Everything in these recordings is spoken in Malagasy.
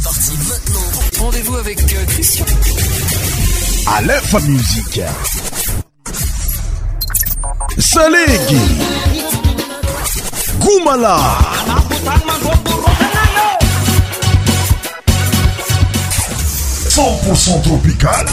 C'est parti maintenant. Rendez-vous avec euh, Christian. À l'info musique. Salegi. Goumala. Cent tropical.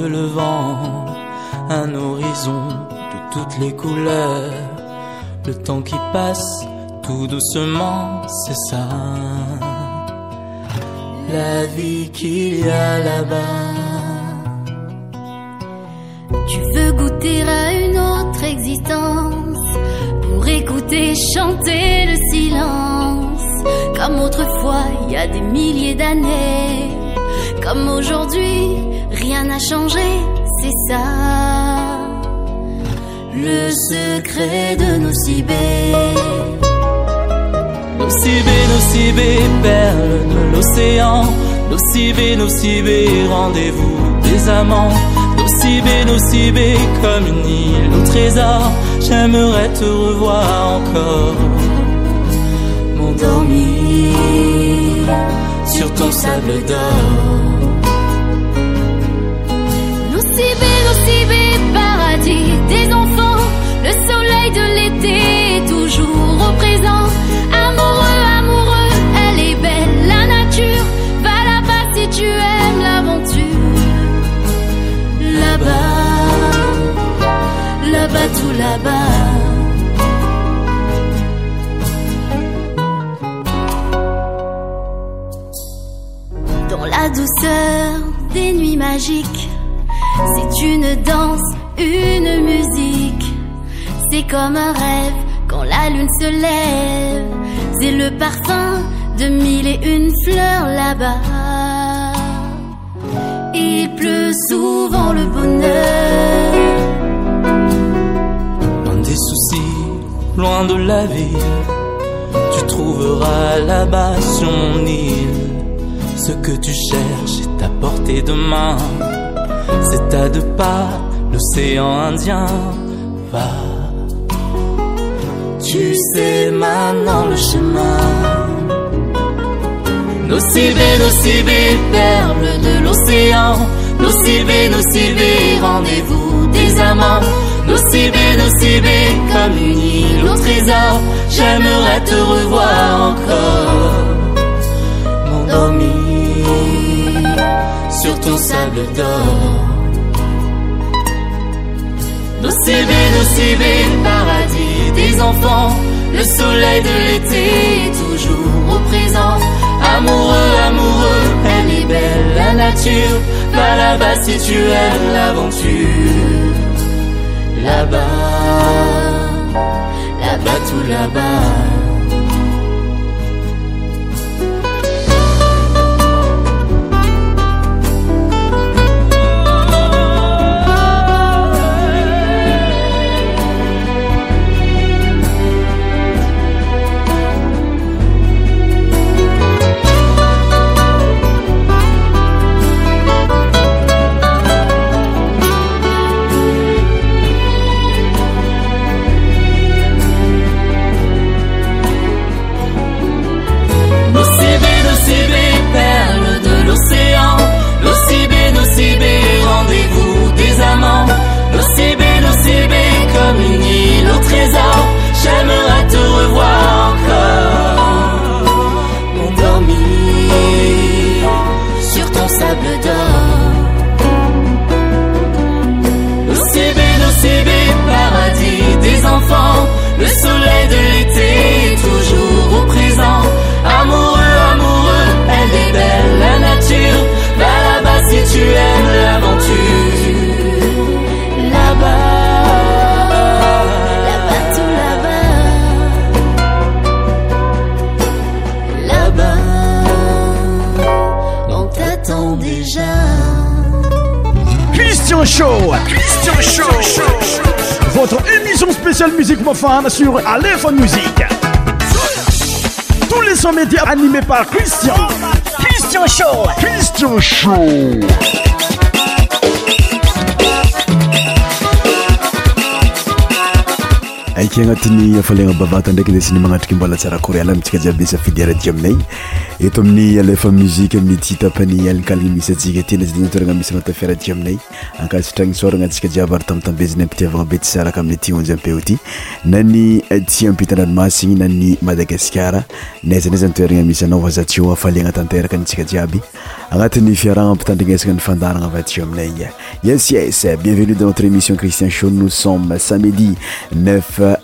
Le vent un horizon de toutes les couleurs. Le temps qui passe tout doucement, c'est ça. La vie qu'il y a là-bas. Tu veux goûter à une autre existence pour écouter chanter le silence. Comme autrefois, il y a des milliers d'années. Comme aujourd'hui, rien n'a changé, c'est ça. Le secret de nos cibés. nos nocibé, perles de l'océan. Nos nos nocibé, rendez-vous des amants. Nos nos nocibé, comme une île au trésor. J'aimerais te revoir encore. Mon dormi sur ton sable d'or. des enfants. comme un rêve quand la lune se lève. C'est le parfum de mille et une fleurs là-bas. Il pleut souvent le bonheur. Loin des soucis, loin de la ville, tu trouveras là-bas son île. Ce que tu cherches est à portée de main. C'est à deux pas l'océan Indien. Va tu sais maintenant le chemin. nos Cv, perles de l'océan. nos cibé rendez-vous des amants. nous cibé comme une île au trésor. J'aimerais te revoir encore. Mon dormi sur ton sable d'or. nous cibé des enfants, le soleil de l'été est toujours au présent. Amoureux, amoureux, elle est belle la nature. Va là-bas si tu aimes l'aventure. Là-bas, là-bas, tout là-bas. ak anati'ny afalana bavata ndraky zasy manatrika mbola saracorealmtsika jiaby isafidyrai aminay etoamin'ny alefa mui amiytitapany alikalina misyika tna ztrna isy anata fiarai aminay akasatrany sorana tsika jiaby arytamitambeziny ampitiavana be tsy saraka aminyti onjy ampeo ty na ny eh, tsy ampitandranymasyigny na ny madagaskara naizan iza anitoerana misyanao va za tyo afalegna tanteraka nitsika jiaby agnatin'ny fiaragna ampitandrignesaka nyfandaragna vateo aminay yes yes bienvenue dans notre émission christien shou nos sommes samedi nf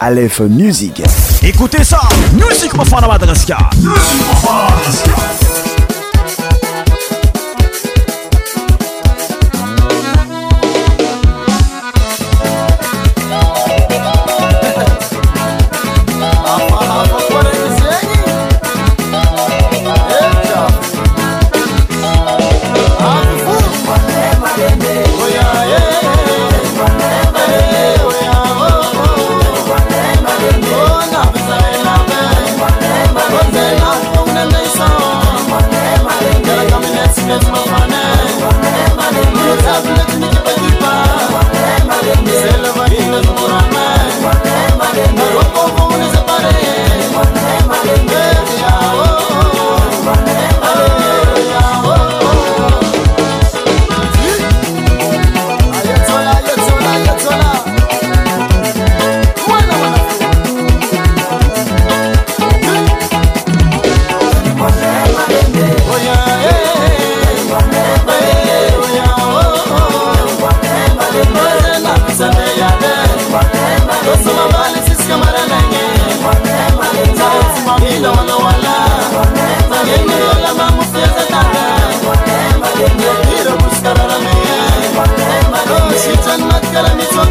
alef music écoutez ça music mofana madrasca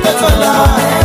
better life.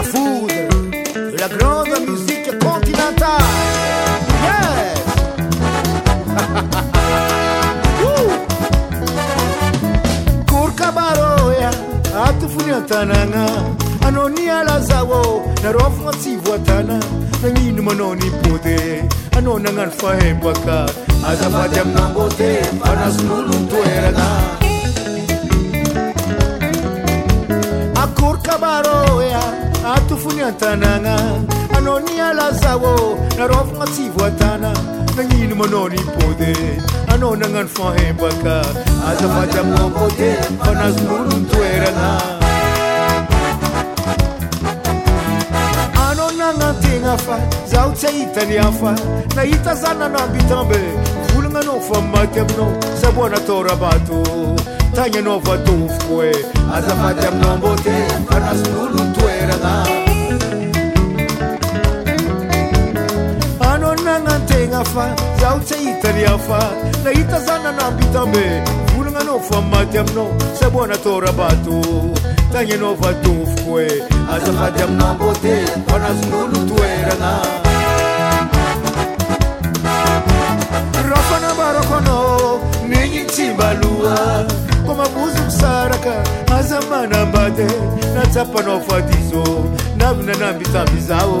à foudre de la grande musique continentale. Yes! anoni alazawo, narofuna tsy voatana, nagnino manao ny pôde, anao nagnano fahaimboaka, azavady aminambo te, atofony antanana anaoni alazahô narova matsivoatana nanino manaoni pôdy anaonanany fahambakaaôtaazootoeraa anaonanantegna fa zaho tsy ahitany afa na hita zaynanambitambe volagnanao fa maty aminao saboanatara bato tagnyanao vatofokoeô zao syitaafa nahita za nanabitamb volagnanao fa maty aminao saboanatôrabato tanyanao vadofokoe yôobka inoakô mavozymiaka azamanabay natsapanao fadzo avinanaitazao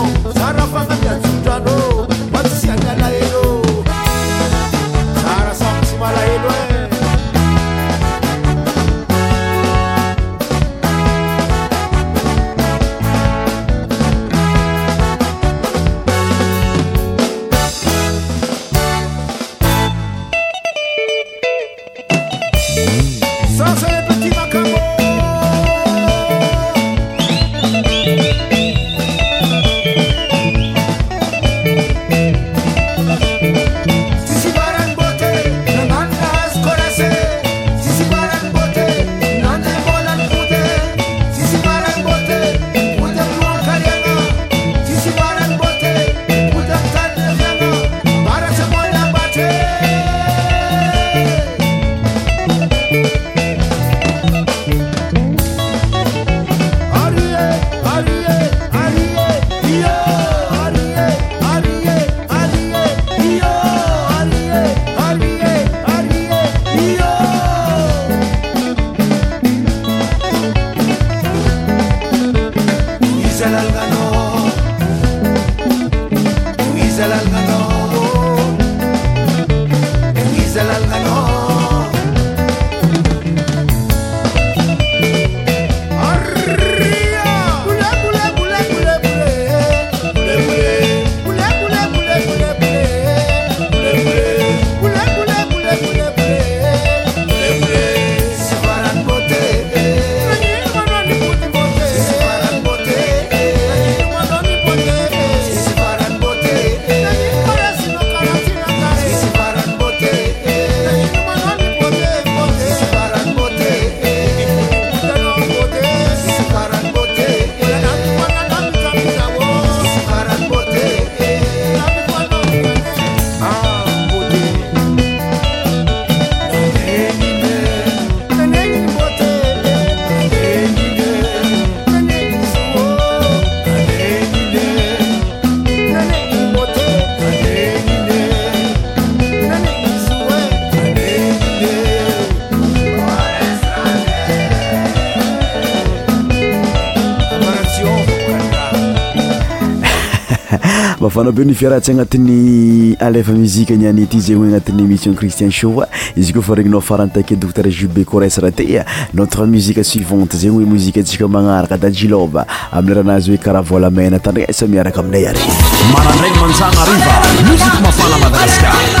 be nivia ratsy agnatin'ny alefa muzike niany ty zegy oe agnatin'ny émission christian shaui izy koa fa regninao farantake docter jube coresra tya notre muzique suivante zegny oe mozike atsika magnaraka da jiloba amin'y raha anazy hoe karaha volamena tandrny samiaraka aminay areny mararany manaaamkafalaaska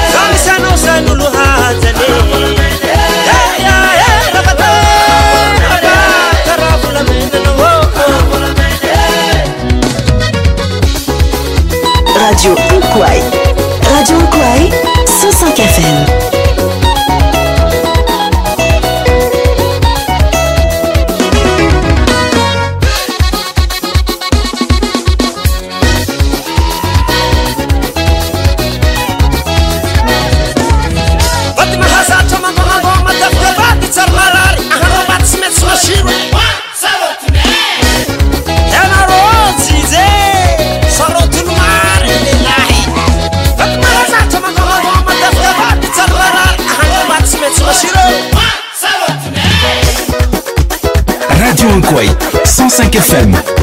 Radio Unquai. Radio Unquai, 105 FM. Magic FM.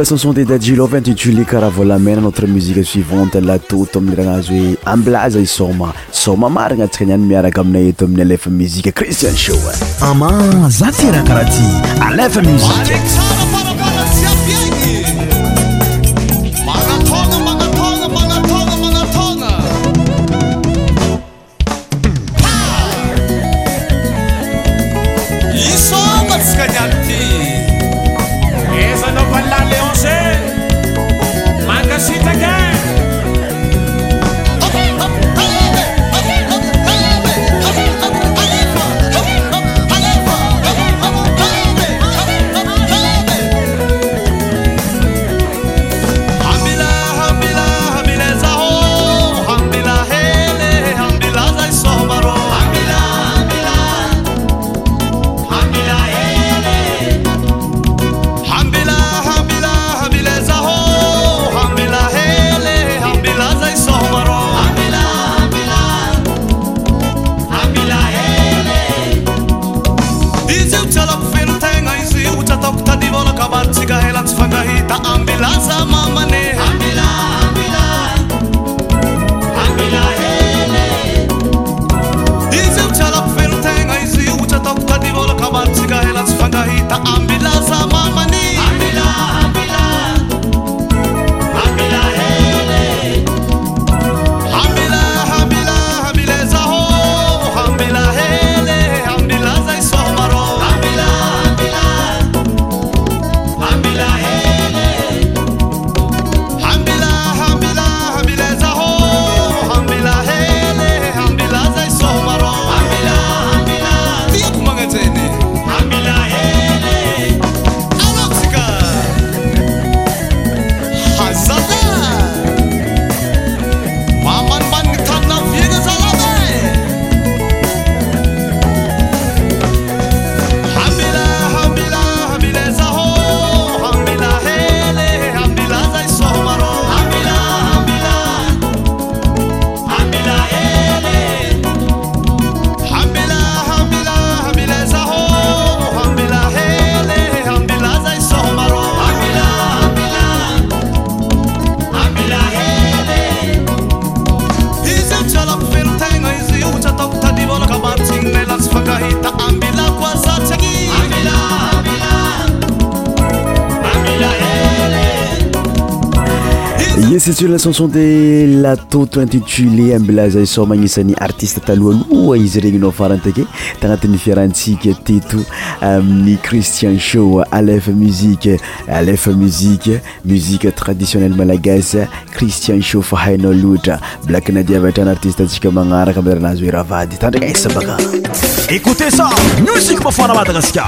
achanson de dajilovintituli karaha volamena notre musique suivante latato amin'yragnazy hoe amblaza isoma soma mari gna antsika anyany miaraka aminay eto amin'ny alefa muziqe christian shoe ama za tyra karaha ty alefa musiqe tselna chanson de latato intitulé amblazay so magnisan'ny artiste talohaloa izy regny nao farantake tagnatin'ny fiarahantsika teto amin'ny cristian sho alefa musiqe alefa muziqe musike traditionnele malagasy cristian sho fahainao loatra blaki na dia avatranyartiste tsika magnaraka amlranazy oerahavady tandraika sa bakaémusimfmadagasa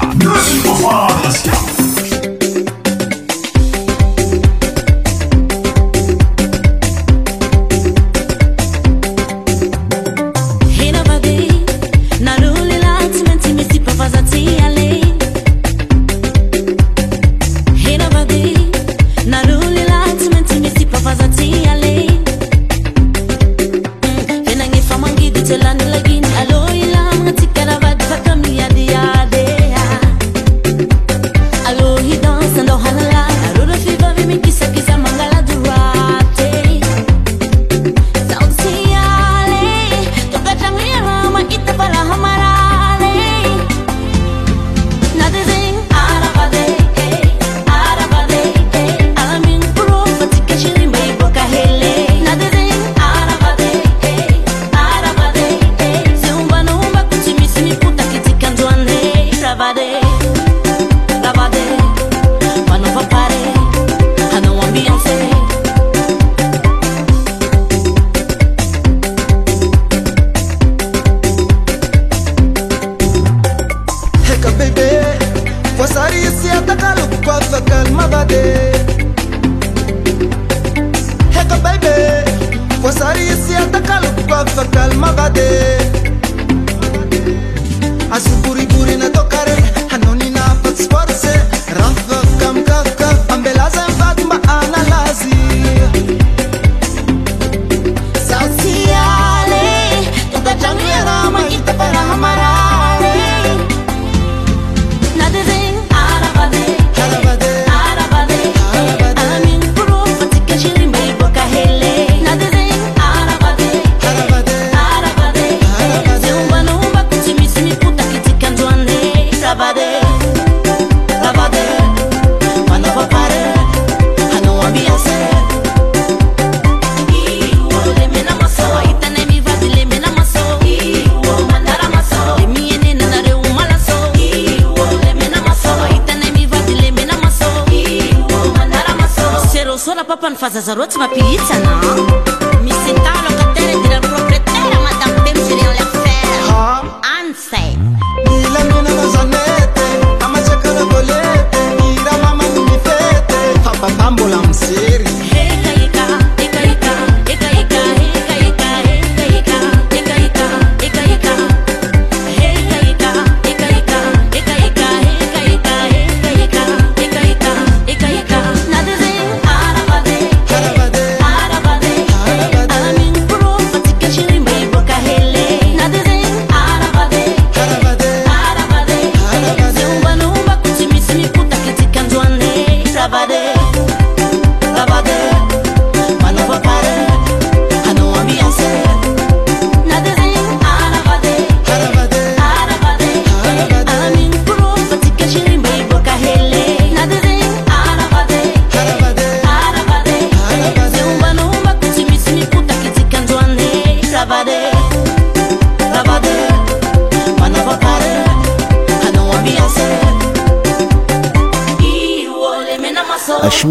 روتمp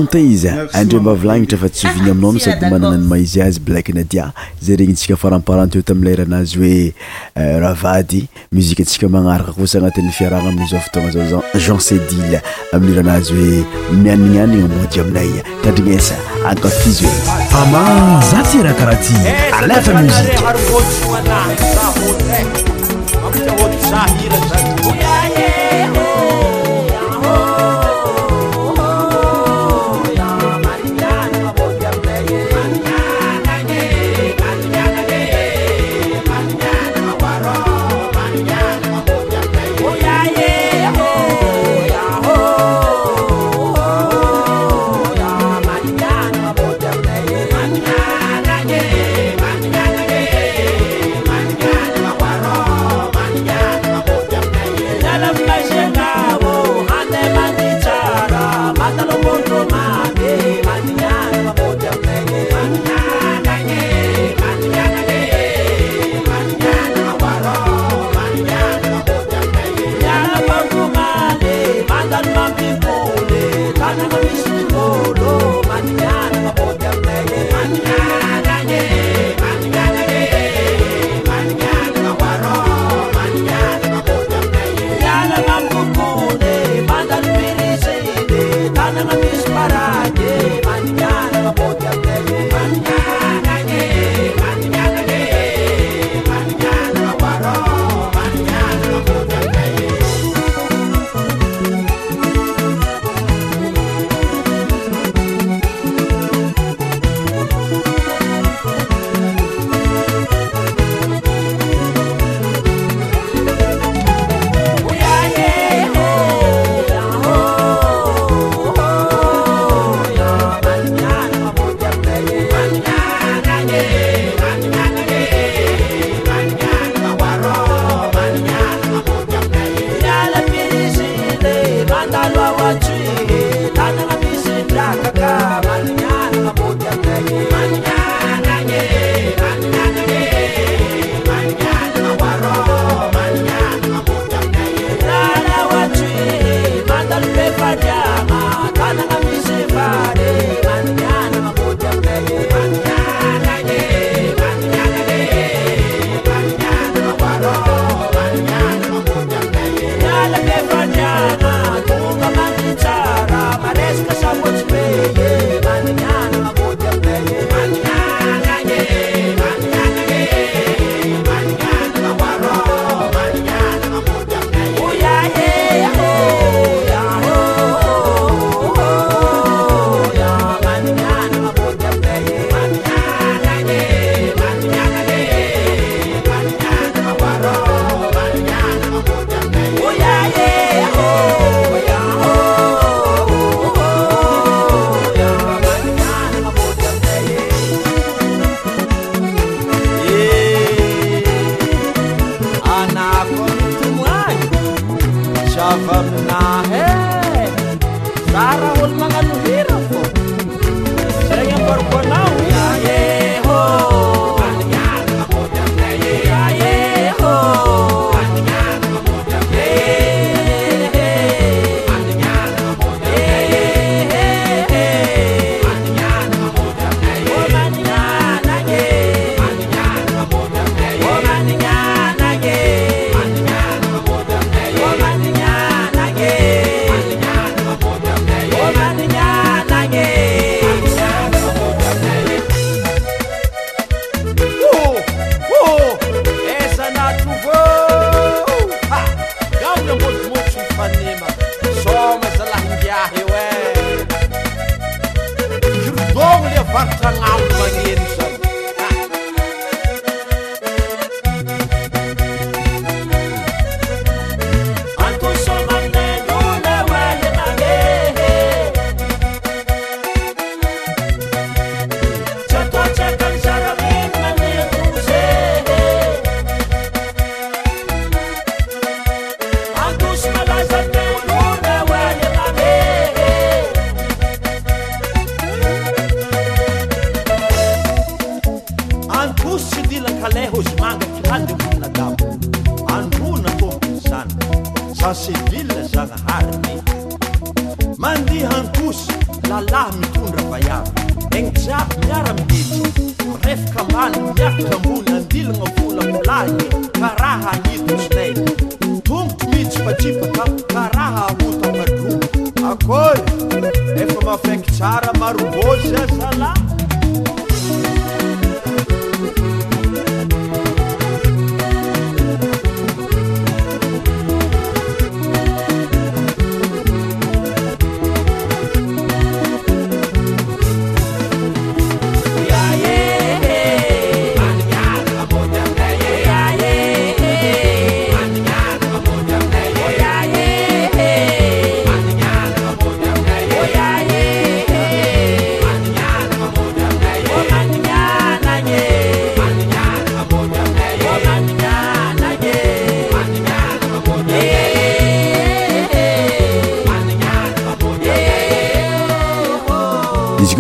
tizy andreo mbavilanitra fa tsy vigny aminao ami sady ah, manana ny maizi azy blake na dia za regny tsika faramparanteo ta amiley iranazy hoe euh, raha vady muzika tsika magnaraka kosa agnatin'ny fiaragna aminzfotoana zao zan jencedile amin''iranazy hoe mianinanyna moji aminay tadrinesa akafizy oe ama za tyra karaha ty alaamui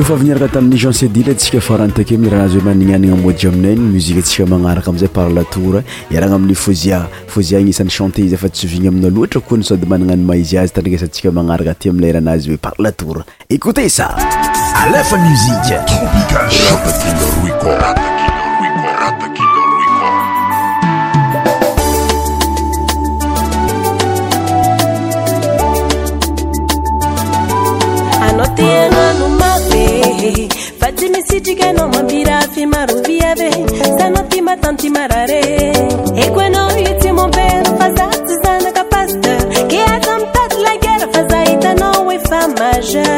favaniara tamin'ny jeancedi l tsika faranytake ami rahanazy hoe magninanina moja aminay iny muziqua atsika magnaraka amizay par latour iaragna amin'nyo fozia fozia ignisan'ny chanté izy fa tsy ovigny aminao loatra koa ny sody magnana any maizy azy tandrakasantsika magnaraka aty amiley rahanazy hoe par latour ékotesaa ianomapirafimaroviaesanatimatantimarare equano itimober fazatizana capaster che atamtat la gerra fazaitanoue famaja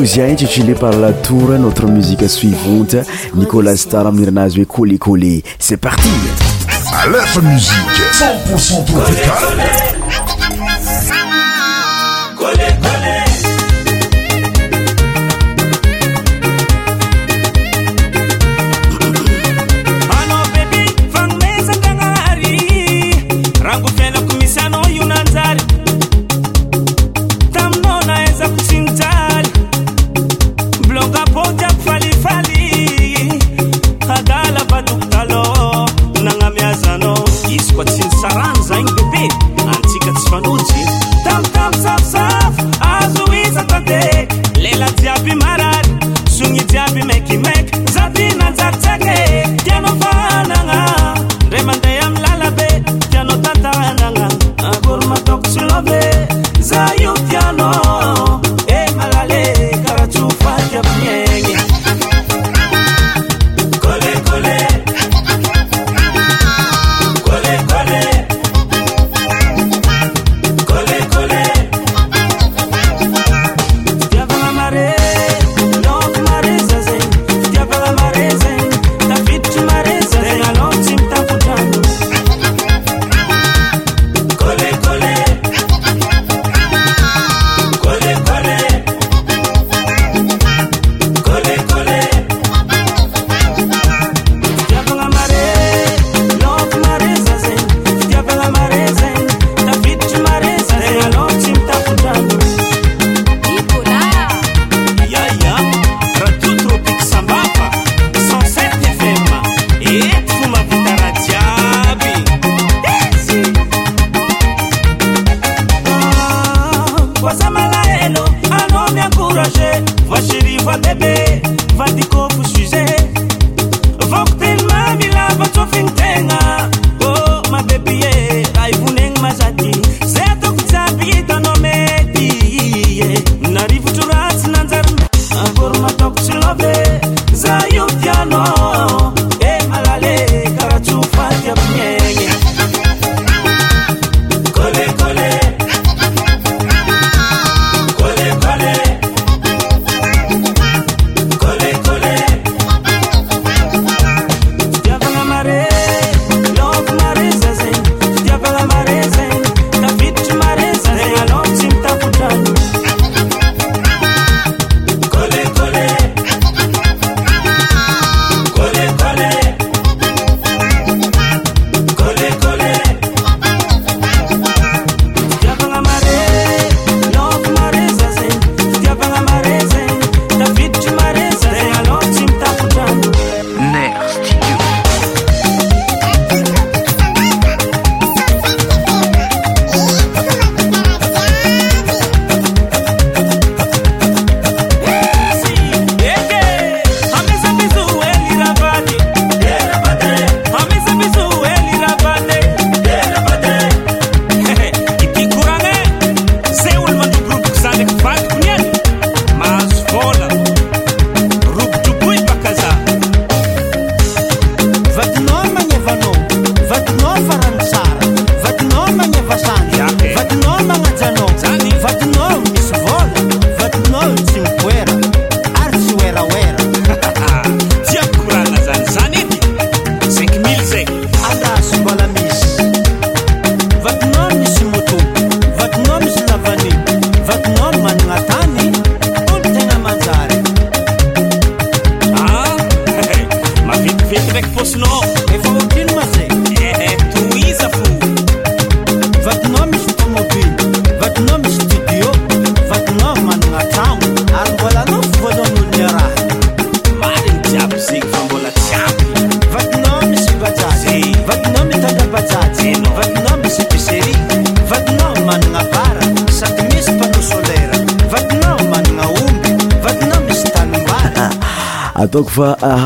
Choisia intitulé par la tour notre musique suivante. Nicolas Star Mirnaz et Collé Collé. C'est parti la Musique 100% tropicale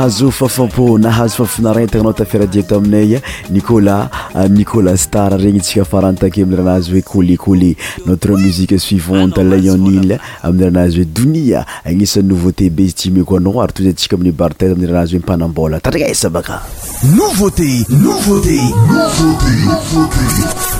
hazo fafampo nahazo fafinarentagna anao tafiradia taaminay nicolas euh, nicola star regny tsika farantake ami'iranazy hoe colet cole notre musique suivante lyonile ah amin'yrahanazy hoe dounia agnisan'ny nouveauté be izy timeko anao ary toy zay ntsika amin'y barter ami'irahanazy hoe mpanambola tarana aisa baka nouveauté nouvauté novaé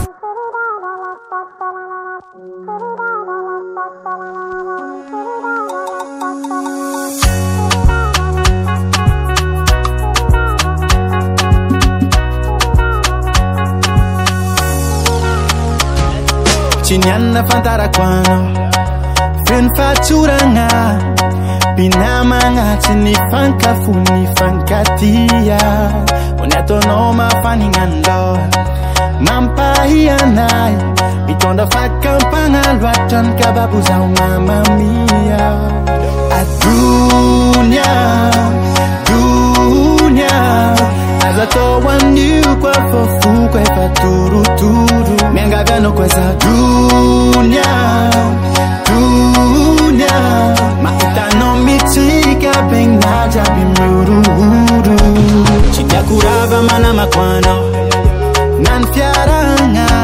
ni anina fantarako ana feny fatsoragna binamagna tsy ny fankafo ni fankatia ony ataonao mafanignanlah mampahianay mitondra faakampagna loatrany kababo zaho na mamia adonia donia tanyafeturutnoue matanomitika ben maabimuruuruurn nanpiarg'a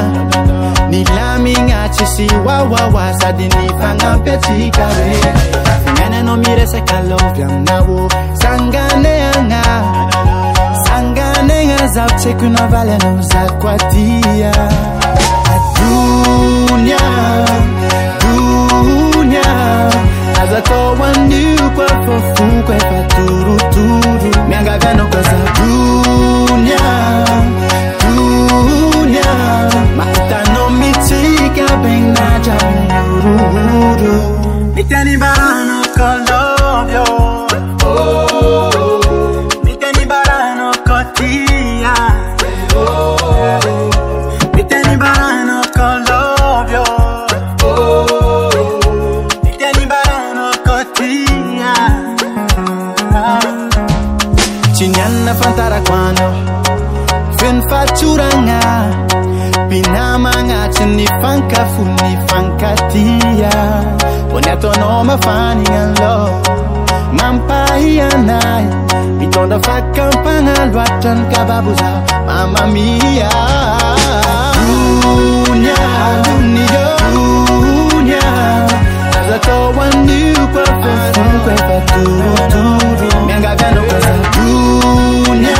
nilaminga cisiaaa sdiniangaecir enenomireskaloianao sangane aga azaucheka unaovaly anao zako adia dunia donya azatao anio koa fa foko efa torotoro miangavy anao koa za donya donya mahitanao mitsika begnatra miororo mitianimbaranao oh. para quando Fen faturanga Pinamagnatsy ny fankafo ny fankatia Pony ataonao mafanigna Dunia, dunia, dunia Dunia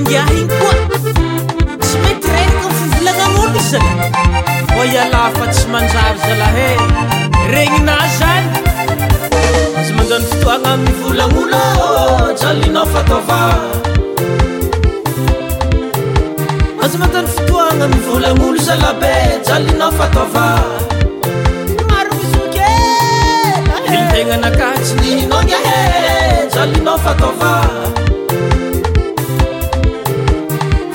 ndiah igny koa tsy mety renana fivolagnanolo za voialafa tsy manjary zala he regnina zany aza manany fotoagna volanolo tsalina fataova az manany fitoagna volaolo zalabe tsalinao fataova maro zke ntegnanakaty niinon ah salinao fata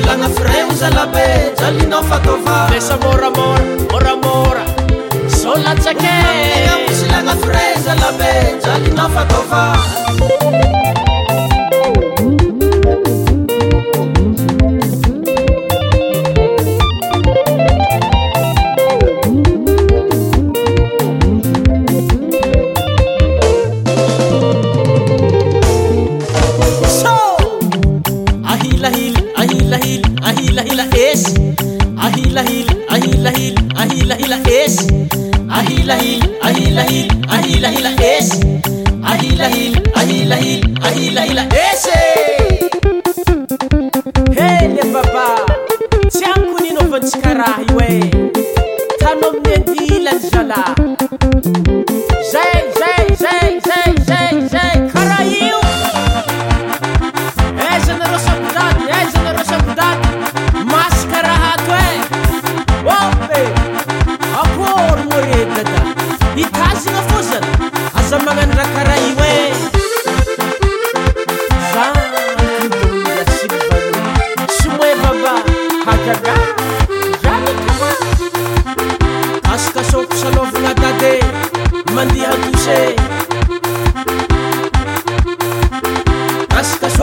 lana freusa laeaiofafessa boramora boramora sola zaketaafesaaeaiofaofa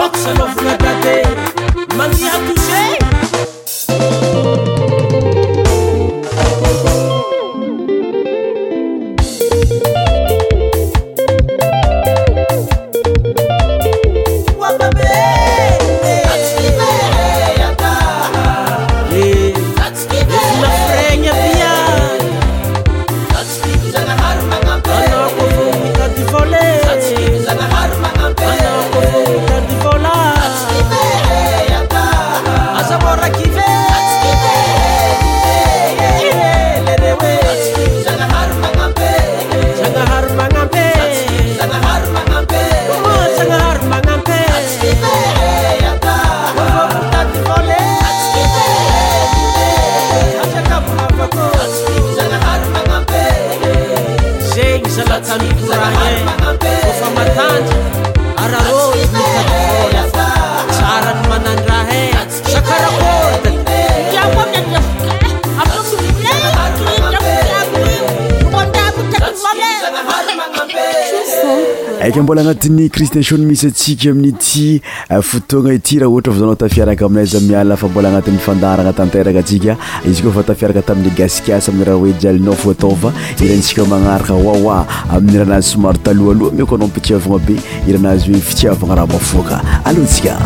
Faut que ça l'offre la Mani a touché. gnatin'ny cristieson misy atsika amin'ity eh, fotoagna ity raha ohtra vazanao tafiaraka aminazy miaafa mbola agnatin'nyfandaragna tanteraka atsika izy koa fa tafiaraka tamin'ny gasikasy aminy raha hoe jialinao fo atao fa irantsika magnaraka oawa amin'ny raha anazy somary taloha aloha mio ko anao mipitsiavana be iranazy hoe mfitsiavagna raha mafoaka aloatsika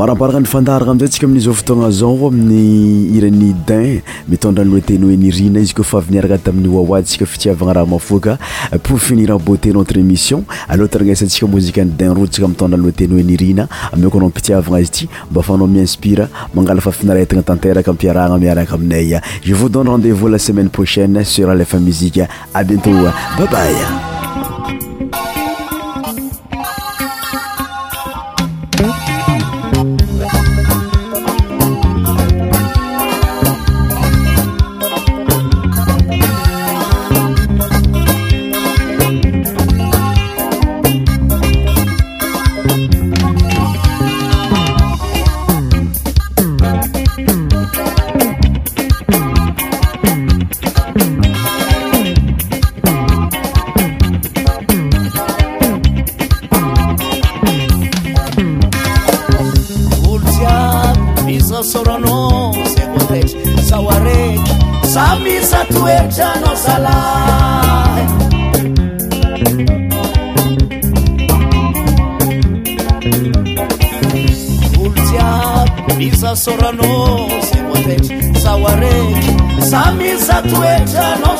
maramparaka nyfandarana amzy tsika amin'ao fotoanaza aminny iranyn mitondra teo enii zyfiarakatain' wasiavanahaaokapfir te notre éissioneasaniaanazmfa isiafaanapanaiaaaay e vne rndevous la semaine proaine sur lf muzie a bientô babay tuecanosalaultia visa sorano se poteć sauareć samisatuecao